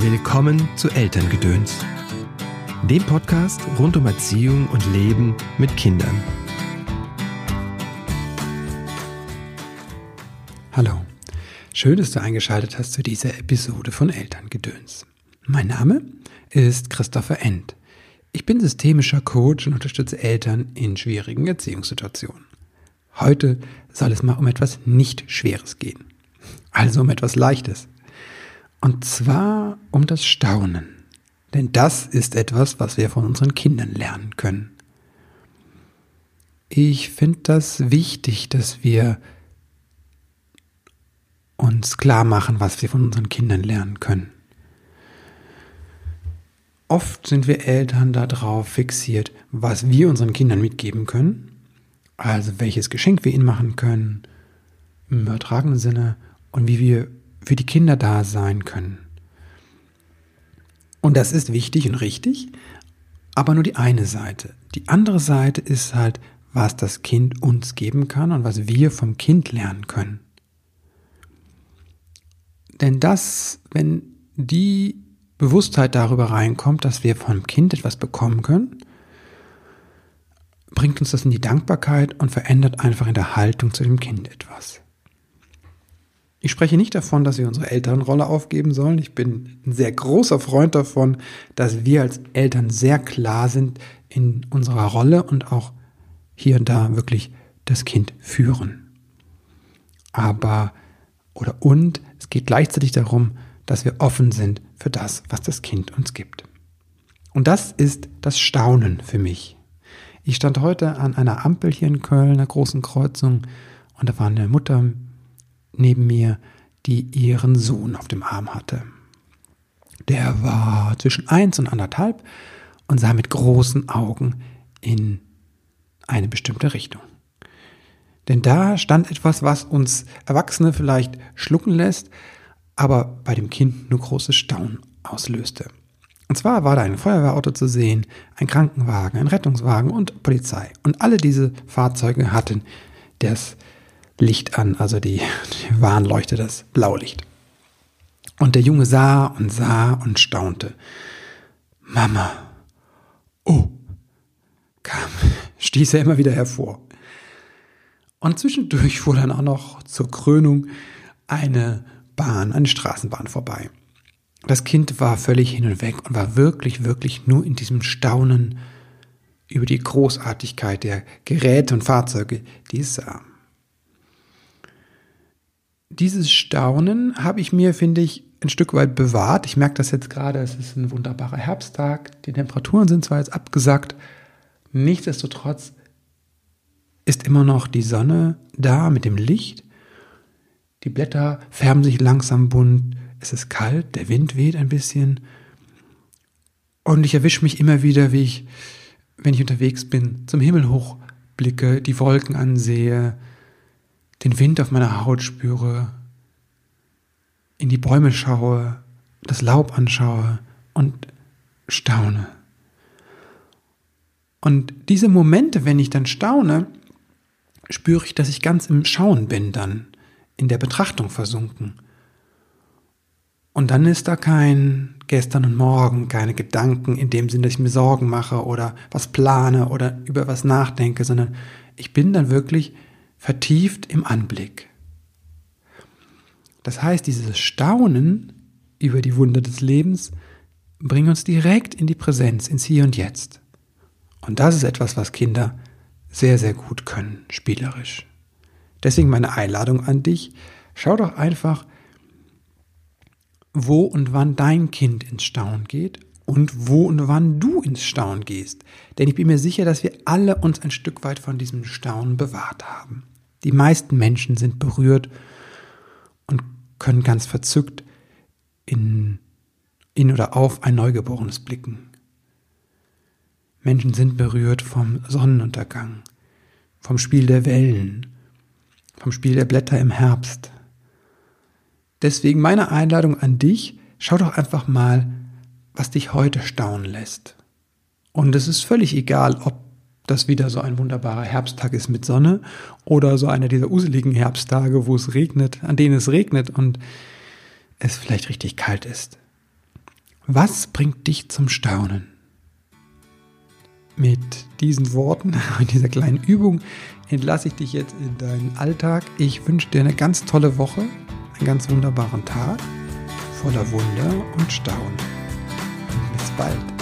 Willkommen zu Elterngedöns, dem Podcast rund um Erziehung und Leben mit Kindern. Hallo, schön, dass du eingeschaltet hast zu dieser Episode von Elterngedöns. Mein Name ist Christopher End. Ich bin systemischer Coach und unterstütze Eltern in schwierigen Erziehungssituationen. Heute soll es mal um etwas nicht Schweres gehen, also um etwas Leichtes. Und zwar um das Staunen. Denn das ist etwas, was wir von unseren Kindern lernen können. Ich finde das wichtig, dass wir uns klar machen, was wir von unseren Kindern lernen können. Oft sind wir Eltern darauf fixiert, was wir unseren Kindern mitgeben können, also welches Geschenk wir ihnen machen können, im übertragenen Sinne, und wie wir für die Kinder da sein können. Und das ist wichtig und richtig, aber nur die eine Seite. Die andere Seite ist halt, was das Kind uns geben kann und was wir vom Kind lernen können. Denn das, wenn die Bewusstheit darüber reinkommt, dass wir vom Kind etwas bekommen können, bringt uns das in die Dankbarkeit und verändert einfach in der Haltung zu dem Kind etwas. Ich spreche nicht davon, dass wir unsere Elternrolle aufgeben sollen. Ich bin ein sehr großer Freund davon, dass wir als Eltern sehr klar sind in unserer Rolle und auch hier und da wirklich das Kind führen. Aber oder und es geht gleichzeitig darum, dass wir offen sind für das, was das Kind uns gibt. Und das ist das Staunen für mich. Ich stand heute an einer Ampel hier in Köln, einer großen Kreuzung, und da war eine Mutter neben mir, die ihren Sohn auf dem Arm hatte. Der war zwischen eins und anderthalb und sah mit großen Augen in eine bestimmte Richtung. Denn da stand etwas, was uns Erwachsene vielleicht schlucken lässt, aber bei dem Kind nur großes Staunen auslöste. Und zwar war da ein Feuerwehrauto zu sehen, ein Krankenwagen, ein Rettungswagen und Polizei. Und alle diese Fahrzeuge hatten das Licht an, also die, die Warnleuchte, das Blaulicht. Und der Junge sah und sah und staunte. Mama. Oh. kam, stieß er immer wieder hervor. Und zwischendurch fuhr dann auch noch zur Krönung eine Bahn, eine Straßenbahn vorbei. Das Kind war völlig hin und weg und war wirklich, wirklich nur in diesem Staunen über die Großartigkeit der Geräte und Fahrzeuge, die es sah dieses Staunen habe ich mir, finde ich, ein Stück weit bewahrt. Ich merke das jetzt gerade, es ist ein wunderbarer Herbsttag. Die Temperaturen sind zwar jetzt abgesackt, nichtsdestotrotz ist immer noch die Sonne da mit dem Licht. Die Blätter färben sich langsam bunt. Es ist kalt, der Wind weht ein bisschen. Und ich erwische mich immer wieder, wie ich, wenn ich unterwegs bin, zum Himmel hochblicke, die Wolken ansehe, den Wind auf meiner Haut spüre, in die Bäume schaue, das Laub anschaue und staune. Und diese Momente, wenn ich dann staune, spüre ich, dass ich ganz im Schauen bin dann, in der Betrachtung versunken. Und dann ist da kein gestern und morgen, keine Gedanken in dem Sinn, dass ich mir Sorgen mache oder was plane oder über was nachdenke, sondern ich bin dann wirklich vertieft im Anblick. Das heißt, dieses Staunen über die Wunder des Lebens bringt uns direkt in die Präsenz, ins Hier und Jetzt. Und das ist etwas, was Kinder sehr, sehr gut können, spielerisch. Deswegen meine Einladung an dich, schau doch einfach, wo und wann dein Kind ins Staunen geht und wo und wann du ins Staunen gehst. Denn ich bin mir sicher, dass wir alle uns ein Stück weit von diesem Staunen bewahrt haben. Die meisten Menschen sind berührt und können ganz verzückt in, in oder auf ein Neugeborenes blicken. Menschen sind berührt vom Sonnenuntergang, vom Spiel der Wellen, vom Spiel der Blätter im Herbst. Deswegen meine Einladung an dich, schau doch einfach mal, was dich heute staunen lässt. Und es ist völlig egal, ob das wieder so ein wunderbarer Herbsttag ist mit Sonne oder so einer dieser useligen Herbsttage, wo es regnet, an denen es regnet und es vielleicht richtig kalt ist. Was bringt dich zum Staunen? Mit diesen Worten mit dieser kleinen Übung entlasse ich dich jetzt in deinen Alltag. Ich wünsche dir eine ganz tolle Woche, einen ganz wunderbaren Tag voller Wunder und Staunen. bald.